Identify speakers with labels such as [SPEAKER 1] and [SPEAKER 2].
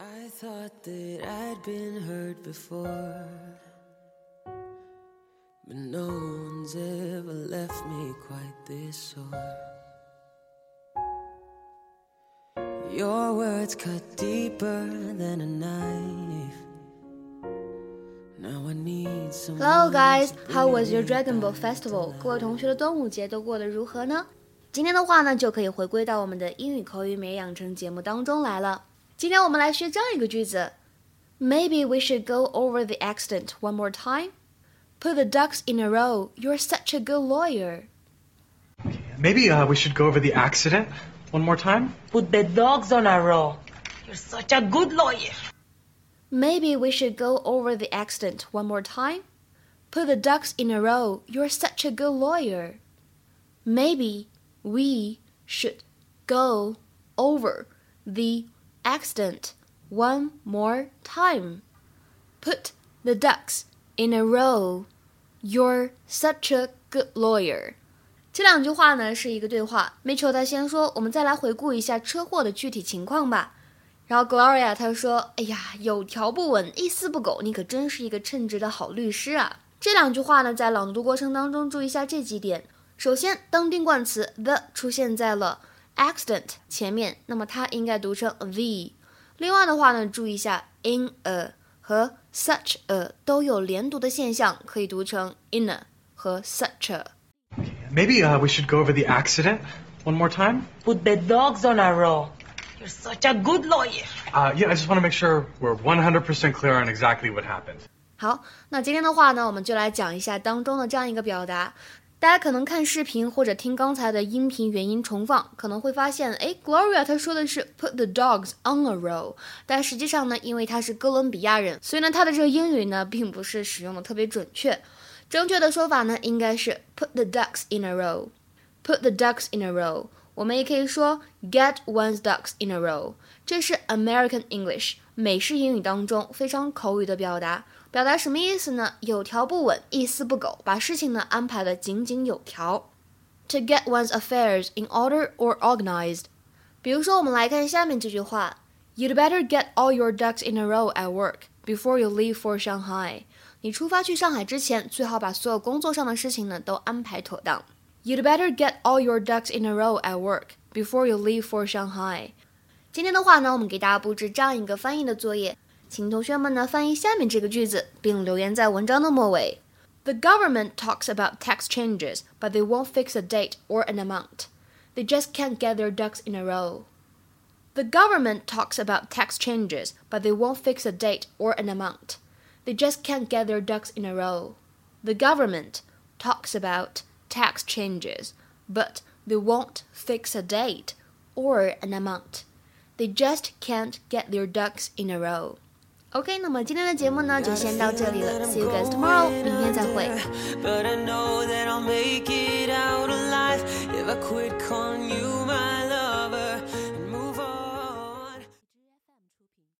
[SPEAKER 1] I thought that I'd been hurt before. But no one's ever left me quite this sore. Your words cut deeper than a knife. Now I need some.
[SPEAKER 2] Hello guys, how was your Dragon Ball Festival？各位同学的端午节都过得如何呢？今天的话呢，就可以回归到我们的英语口语每日养成节目当中来了。今天我们来学这样一个句子：Maybe we should go over the accident one more time. Put the ducks in a row. You're such a good lawyer.
[SPEAKER 3] Maybe uh, we should go over the accident one more time.
[SPEAKER 4] Put the dogs on a row. You're such a good lawyer.
[SPEAKER 2] Maybe we should go over the accident one more time. Put the ducks in a row. You're such a good lawyer. Maybe we should go over the accident one more time. Put the ducks in a row. You're such a good lawyer. 这两句话呢是一个对话。Mitchell 他先说，我们再来回顾一下车祸的具体情况吧。然后 Gloria 她说：“哎呀，有条不紊，一丝不苟，你可真是一个称职的好律师啊！”这两句话呢，在朗读过程当中注意一下这几点。首先，当定冠词 the 出现在了 accident 前面，那么它应该读成 the。另外的话呢，注意一下 in a 和 such a 都有连读的现象，可以读成 in a 和 such
[SPEAKER 3] a。Maybe uh, we should go over the accident one more time.
[SPEAKER 4] Put the dogs on a row. You're such a good lawyer.
[SPEAKER 3] Uh, yeah, I just want to make sure we're 100% clear on exactly what happened.
[SPEAKER 2] 好，那今天的话呢，我们就来讲一下当中的这样一个表达。 大家可能看视频或者听刚才的音频原音重放，可能会发现，哎，Gloria 她说的是 put the dogs on a roll，但实际上呢，因为她是哥伦比亚人，所以呢，她的这个英语呢，并不是使用的特别准确。正确的说法呢，应该是 put the ducks in a row，put the ducks in a row。我们也可以说 get one's ducks in a row，这是 American English 美式英语当中非常口语的表达。表达什么意思呢？有条不紊，一丝不苟，把事情呢安排的井井有条。To get one's affairs in order or organized。比如说，我们来看下面这句话：You'd better get all your ducks in a row at work before you leave for Shanghai。你出发去上海之前，最好把所有工作上的事情呢都安排妥当。 You'd better get all your ducks in a row at work before you leave for Shanghai。今天的话呢，我们给大家布置这样一个翻译的作业。请同学们呢翻译下面这个句子，并留言在文章的末尾。The government talks about tax changes, but they won't fix a date or an amount. They just can't get their ducks in a row. The government talks about tax changes, but they won't fix a date or an amount. They just can't get their ducks in a row. The government talks about tax changes, but they won't fix a date or an amount. They just can't get their ducks in a row. OK，那么今天的节目呢就先到这里了，See you guys tomorrow，明天再会。But I know that I'll make it out alive if I quit calling you